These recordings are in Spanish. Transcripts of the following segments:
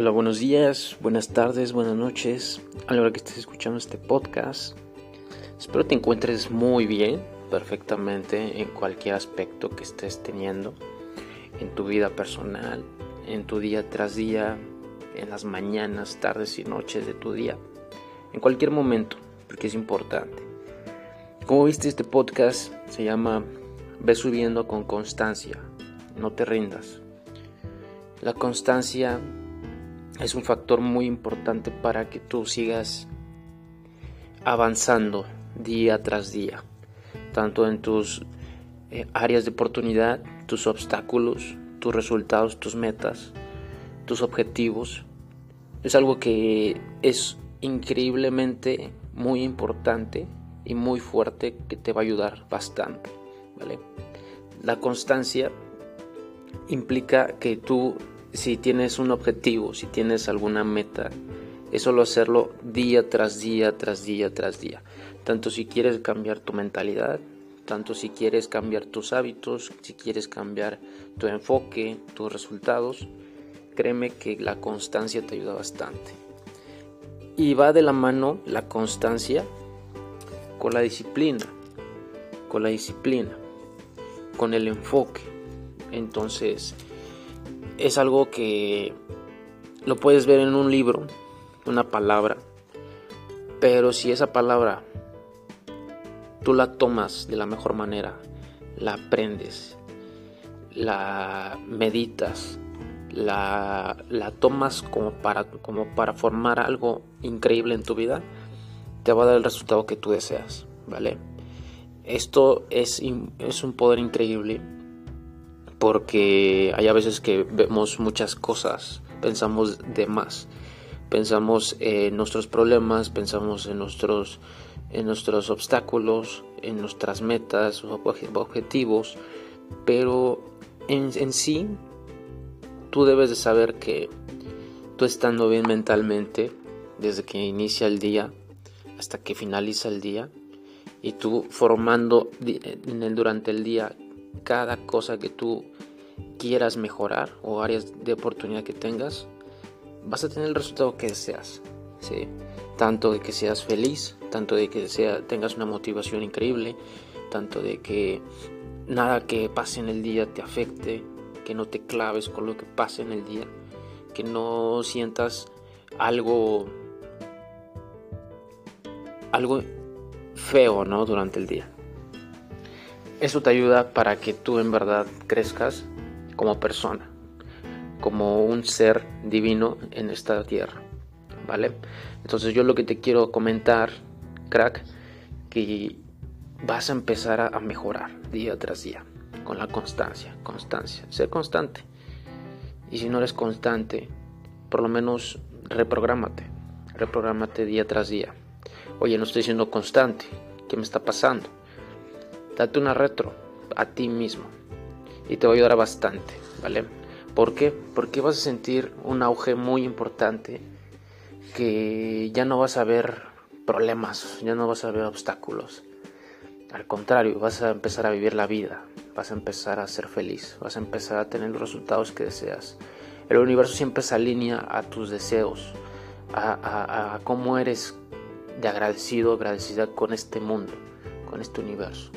Hola, buenos días, buenas tardes, buenas noches. A la hora que estés escuchando este podcast, espero te encuentres muy bien, perfectamente en cualquier aspecto que estés teniendo en tu vida personal, en tu día tras día, en las mañanas, tardes y noches de tu día, en cualquier momento, porque es importante. Como viste, este podcast se llama Ve subiendo con constancia, no te rindas. La constancia es un factor muy importante para que tú sigas avanzando día tras día, tanto en tus eh, áreas de oportunidad, tus obstáculos, tus resultados, tus metas, tus objetivos. Es algo que es increíblemente muy importante y muy fuerte que te va a ayudar bastante, ¿vale? La constancia implica que tú si tienes un objetivo, si tienes alguna meta, es solo hacerlo día tras día, tras día, tras día. Tanto si quieres cambiar tu mentalidad, tanto si quieres cambiar tus hábitos, si quieres cambiar tu enfoque, tus resultados, créeme que la constancia te ayuda bastante. Y va de la mano la constancia con la disciplina, con la disciplina, con el enfoque. Entonces, es algo que lo puedes ver en un libro, una palabra, pero si esa palabra tú la tomas de la mejor manera, la aprendes, la meditas, la, la tomas como para, como para formar algo increíble en tu vida, te va a dar el resultado que tú deseas, ¿vale? Esto es, es un poder increíble porque hay a veces que vemos muchas cosas, pensamos de más, pensamos en nuestros problemas, pensamos en nuestros, en nuestros obstáculos, en nuestras metas, objetivos, pero en, en sí tú debes de saber que tú estando bien mentalmente, desde que inicia el día hasta que finaliza el día, y tú formando durante el día cada cosa que tú quieras mejorar o áreas de oportunidad que tengas, vas a tener el resultado que deseas. ¿sí? Tanto de que seas feliz, tanto de que sea, tengas una motivación increíble, tanto de que nada que pase en el día te afecte, que no te claves con lo que pase en el día, que no sientas algo algo feo, ¿no? durante el día. Eso te ayuda para que tú en verdad crezcas como persona, como un ser divino en esta tierra, ¿vale? Entonces yo lo que te quiero comentar, crack, que vas a empezar a mejorar día tras día con la constancia, constancia, ser constante. Y si no eres constante, por lo menos reprográmate, reprográmate día tras día. Oye, no estoy siendo constante, ¿qué me está pasando? Date una retro a ti mismo y te va a ayudar bastante, ¿vale? ¿Por qué? Porque vas a sentir un auge muy importante que ya no vas a ver problemas, ya no vas a ver obstáculos. Al contrario, vas a empezar a vivir la vida, vas a empezar a ser feliz, vas a empezar a tener los resultados que deseas. El universo siempre se alinea a tus deseos, a, a cómo eres de agradecido, agradecida con este mundo, con este universo.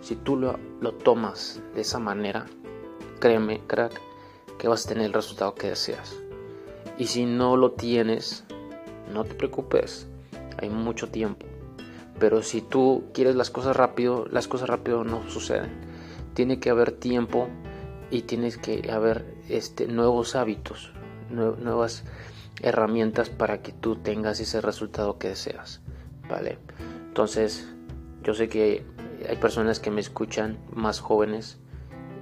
Si tú lo, tomas de esa manera, créeme, crack, que vas a tener el resultado que deseas. Y si no lo tienes, no te preocupes, hay mucho tiempo. Pero si tú quieres las cosas rápido, las cosas rápido no suceden. Tiene que haber tiempo y tienes que haber este, nuevos hábitos, nuevas herramientas para que tú tengas ese resultado que deseas. ¿Vale? Entonces, yo sé que hay personas que me escuchan más jóvenes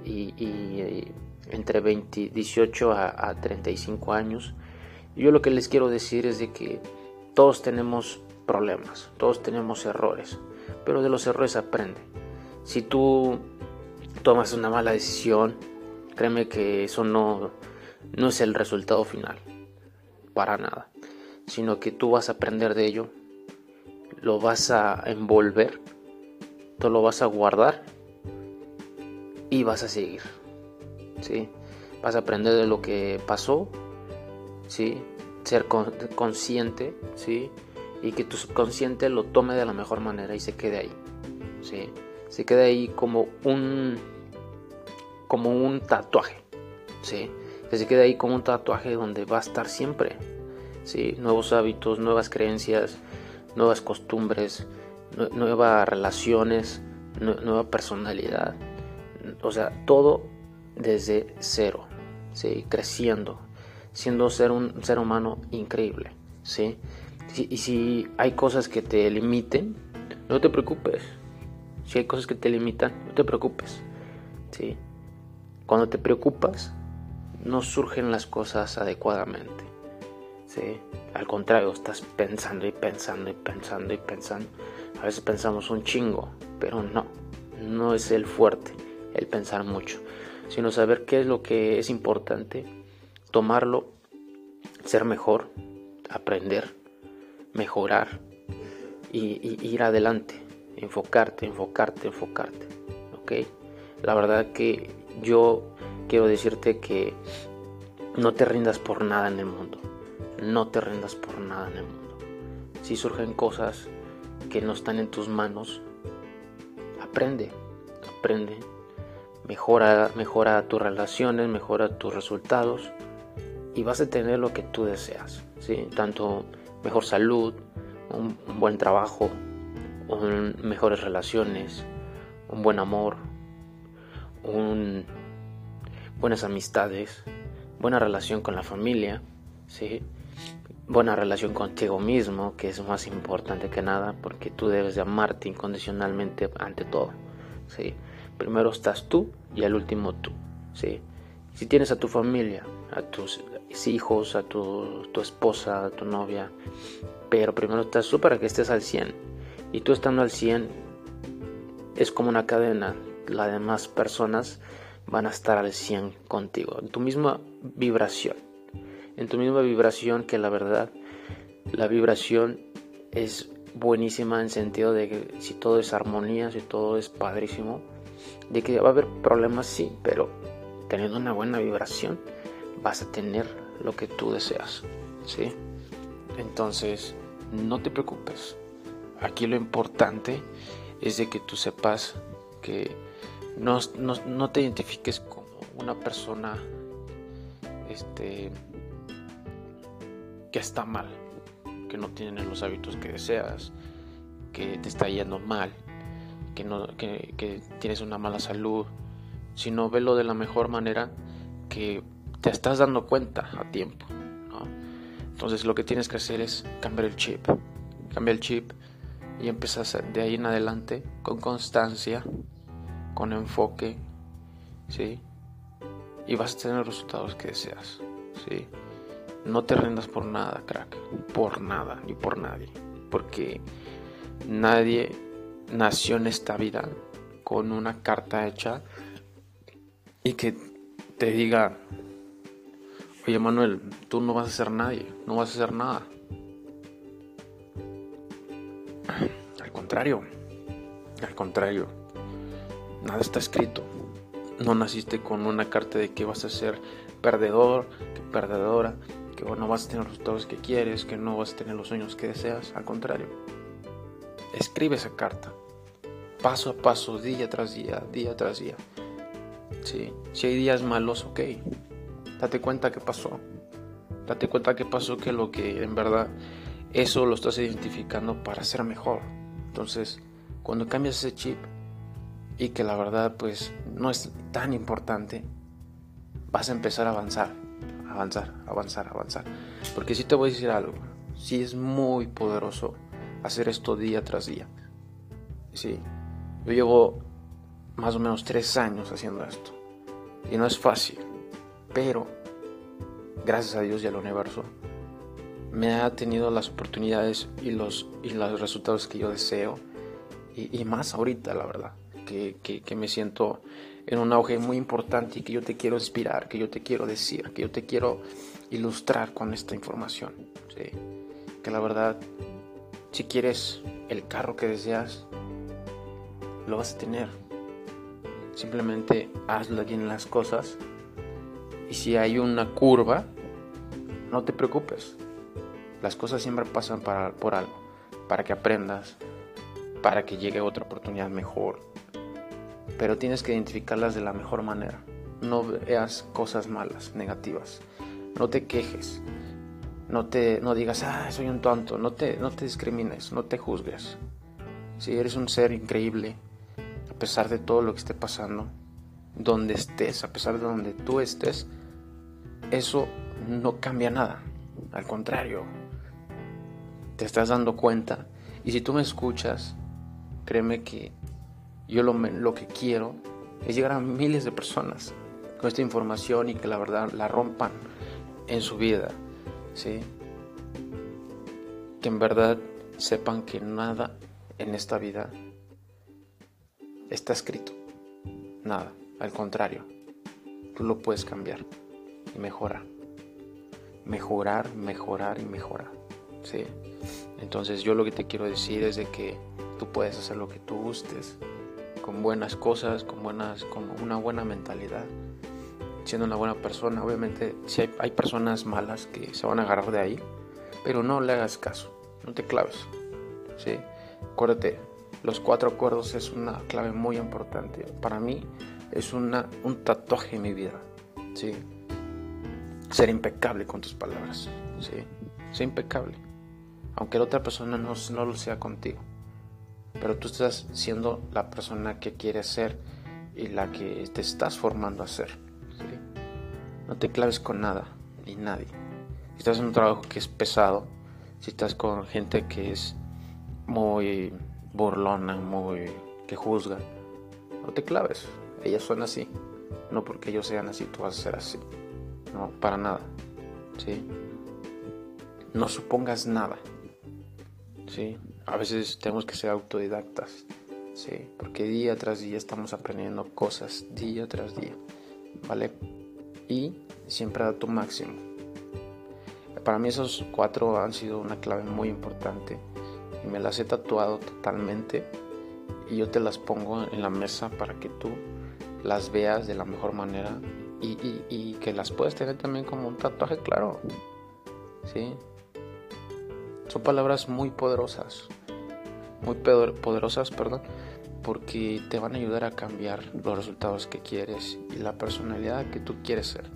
y, entre 20, 18 a, 35 años. yo lo que les quiero decir es de que todos tenemos problemas, todos tenemos errores, pero de los errores aprende. Si tú tomas una mala decisión, créeme que eso no, no es el resultado final, para nada, sino que tú vas a aprender de ello, lo vas a envolver tú lo vas a guardar y vas a seguir. ¿sí? Vas a aprender de lo que pasó, ¿sí? Ser consciente, ¿sí? Y que tu subconsciente lo tome de la mejor manera y se quede ahí, ¿sí? Se quede ahí como un, como un tatuaje, ¿sí? Que se quede ahí como un tatuaje donde va a estar siempre, ¿sí? Nuevos hábitos, nuevas creencias, nuevas costumbres, nuevas relaciones, nueva personalidad. O sea, todo desde cero, ¿sí? creciendo, siendo ser un ser humano increíble. ¿sí? Y si hay cosas que te limiten, no te preocupes. Si hay cosas que te limitan, no te preocupes. ¿sí? Cuando te preocupas, no surgen las cosas adecuadamente. ¿sí? Al contrario, estás pensando y pensando y pensando y pensando. A veces pensamos un chingo, pero no, no es el fuerte, el pensar mucho, sino saber qué es lo que es importante, tomarlo, ser mejor, aprender, mejorar y, ir adelante, enfocarte, enfocarte, enfocarte, ¿ok? La verdad que yo quiero decirte que no te rindas por nada en el mundo, no te rindas por nada en el mundo. Si surgen cosas que no están en tus manos, aprende, aprende, mejora, mejora tus relaciones, mejora tus resultados y vas a tener lo que tú deseas, ¿sí? tanto mejor salud, un, buen trabajo, mejores relaciones, un buen amor, un, buenas amistades, buena relación con la familia, ¿sí? Buena relación contigo mismo, que es más importante que nada, porque tú debes de amarte incondicionalmente ante todo. ¿sí? Primero estás tú y al último tú. ¿sí? Si tienes a tu familia, a tus hijos, a tu, tu esposa, a tu novia, pero primero estás tú para que estés al 100. Y tú estando al 100 es como una cadena. Las demás personas van a estar al 100 contigo, tu misma vibración en tu misma vibración que la verdad, la vibración es buenísima en sentido de que si todo es armonía, si todo es padrísimo, de que va a haber problemas, sí, pero teniendo una buena vibración vas a tener lo que tú deseas, ¿sí? Entonces, no te preocupes. Aquí lo importante es de que tú sepas que no, no, no te identifiques como una persona este, que está mal, que no tienen los hábitos que deseas, que te está yendo mal, que, no, que, tienes una mala salud, sino velo de la mejor manera que te estás dando cuenta a tiempo. Entonces lo que tienes que hacer es cambiar el chip, cambiar el chip y empiezas de ahí en adelante con constancia, con enfoque, ¿sí? Y vas a tener los resultados que deseas, ¿sí? No te rindas por nada, crack. Por nada, ni por nadie. Porque nadie nació en esta vida con una carta hecha y que te diga, oye Manuel, tú no vas a ser nadie, no vas a hacer nada. Al contrario, al contrario, nada está escrito. No naciste con una carta de que vas a ser perdedor, perdedora, que no vas a tener los resultados que quieres, que no vas a tener los sueños que deseas. Al contrario, escribe esa carta, paso a paso, día tras día, día tras día. Sí. Si hay días malos, ok, date cuenta que pasó. Date cuenta que pasó que lo que en verdad eso lo estás identificando para ser mejor. Entonces, cuando cambias ese chip y que la verdad pues no es tan importante, vas a empezar a avanzar avanzar, avanzar, avanzar. Porque si te voy a decir algo, si es muy poderoso hacer esto día tras día. Sí, yo llevo más o menos tres años haciendo esto. Y no es fácil, pero gracias a Dios y al universo, me ha tenido las oportunidades y los, y los resultados que yo deseo. Y, más ahorita, la verdad, que, que me siento en un auge muy importante y que yo te quiero inspirar, que yo te quiero decir, que yo te quiero ilustrar con esta información. Que la verdad, si quieres el carro que deseas, lo vas a tener. Simplemente hazlo bien las cosas. Y si hay una curva, no te preocupes. Las cosas siempre pasan para, por algo, para que aprendas, para que llegue otra oportunidad mejor. Pero tienes que identificarlas de la mejor manera. No veas cosas malas, negativas. No te quejes. No, te, no digas, ah, soy un tonto. No te, no te discrimines, no te juzgues. Si eres un ser increíble, a pesar de todo lo que esté pasando, donde estés, a pesar de donde tú estés, eso no cambia nada. Al contrario, te estás dando cuenta. Y si tú me escuchas, créeme que yo lo, que quiero es llegar a miles de personas con esta información y que la verdad la rompan en su vida. ¿sí? Que en verdad sepan que nada en esta vida está escrito. Nada. Al contrario, tú lo puedes cambiar y mejorar. Mejorar, mejorar y mejorar. ¿sí? Entonces yo lo que te quiero decir es de que tú puedes hacer lo que tú gustes, con buenas cosas, con, buenas, con una buena mentalidad, siendo una buena persona. Obviamente si hay, personas malas que se van a agarrar de ahí, pero no le hagas caso, no te claves. ¿sí? Acuérdate, los cuatro acuerdos es una clave muy importante. Para mí es una, un tatuaje en mi vida. ¿sí? Ser impecable con tus palabras. ¿sí? Ser impecable. Aunque la otra persona no, no lo sea contigo. Pero tú estás siendo la persona que quieres ser y la que te estás formando a ser. No te claves con nada ni nadie. Si estás en un trabajo que es pesado, si estás con gente que es muy burlona, muy que juzga, no te claves ellas son así. No porque ellos sean así, tú vas a ser así. No, para nada. ¿Sí? No supongas nada. ¿Sí? A veces tenemos que ser autodidactas. ¿Sí? Porque día tras día estamos aprendiendo cosas, día tras día. ¿Vale? Y siempre da tu máximo. Para mí esos cuatro han sido una clave muy importante. Y me las he tatuado totalmente. Y yo te las pongo en la mesa para que tú las veas de la mejor manera y, que las puedas tener también como un tatuaje, claro. ¿Sí? Son palabras muy poderosas, muy poderosas, perdón, porque te van a ayudar a cambiar los resultados que quieres y la personalidad que tú quieres ser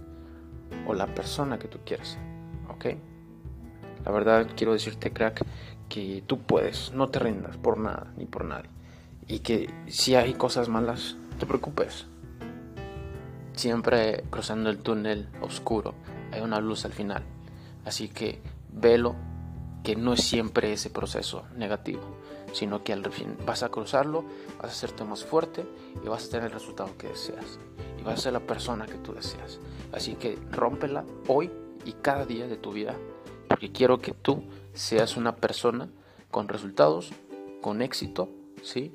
o la persona que tú quieres ser, ¿ok? La verdad quiero decirte, crack, que tú puedes, no te rindas por nada ni por nadie y que si hay cosas malas, te preocupes, Siempre cruzando el túnel oscuro hay una luz al final. Así que velo que no es siempre ese proceso negativo, sino que al fin vas a cruzarlo, vas a hacerte más fuerte y vas a tener el resultado que deseas. Y vas a ser la persona que tú deseas. Así que rómpela hoy y cada día de tu vida, porque quiero que tú seas una persona con resultados, con éxito, ¿sí?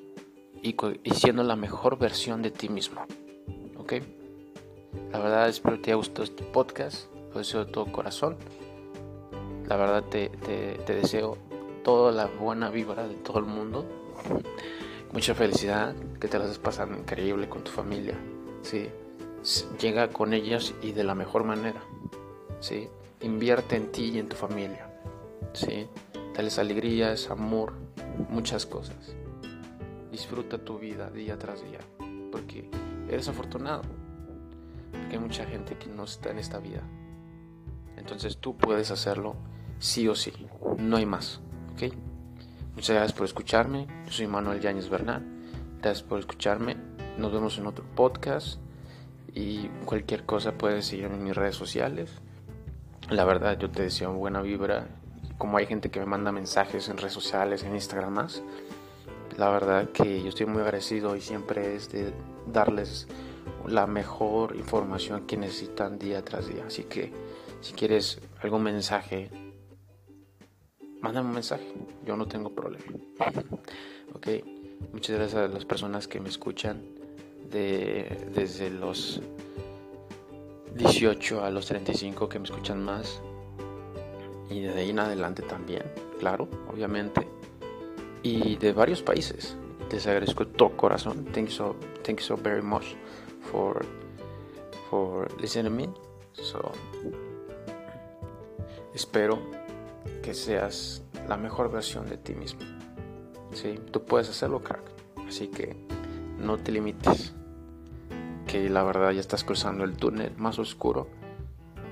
Y, y siendo la mejor versión de ti mismo. ¿Ok? La verdad espero que te haya gustado este podcast. Lo deseo de todo corazón. La verdad te, deseo toda la buena vibra de todo el mundo. Mucha felicidad, que te las estés pasando increíble con tu familia. ¿sí? Llega con ellas y de la mejor manera. ¿sí? Invierte en ti y en tu familia. ¿sí? Dales alegrías, amor, muchas cosas. Disfruta tu vida día tras día, porque eres afortunado hay mucha gente que no está en esta vida. Entonces tú puedes hacerlo sí o sí, no hay más. ¿ok? Muchas gracias por escucharme. Yo soy Manuel Yáñez Bernal. Gracias por escucharme. Nos vemos en otro podcast. Y cualquier cosa puedes seguirme en mis redes sociales. La verdad, yo te deseo buena vibra. Como hay gente que me manda mensajes en redes sociales, en Instagram más. La verdad que yo estoy muy agradecido y siempre es de darles la mejor información que necesitan día tras día. Así que si quieres algún mensaje, mándame un mensaje. Yo no tengo problema. ok. Muchas gracias a las personas que me escuchan de, desde los 18 a los 35 que me escuchan más. Y de ahí en adelante también, claro, obviamente. Y de varios países. Les agradezco de todo corazón. Thank you so, thank you so very much for for listening to me. So espero que seas la mejor versión de ti mismo. ¿Sí? Tú puedes hacerlo, crack. Así que no te limites. Que la verdad ya estás cruzando el túnel más oscuro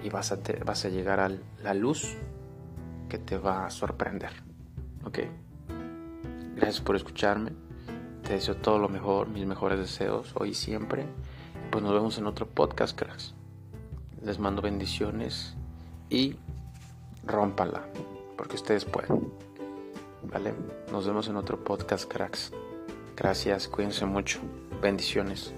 y vas a, vas a llegar a la luz que te va a sorprender. ¿Ok? Gracias por escucharme. Te deseo todo lo mejor, mis mejores deseos hoy y siempre. Pues nos vemos en otro podcast, cracks. Les mando bendiciones y rómpala, porque ustedes pueden. ¿Vale? Nos vemos en otro podcast, cracks. Gracias, cuídense mucho. Bendiciones.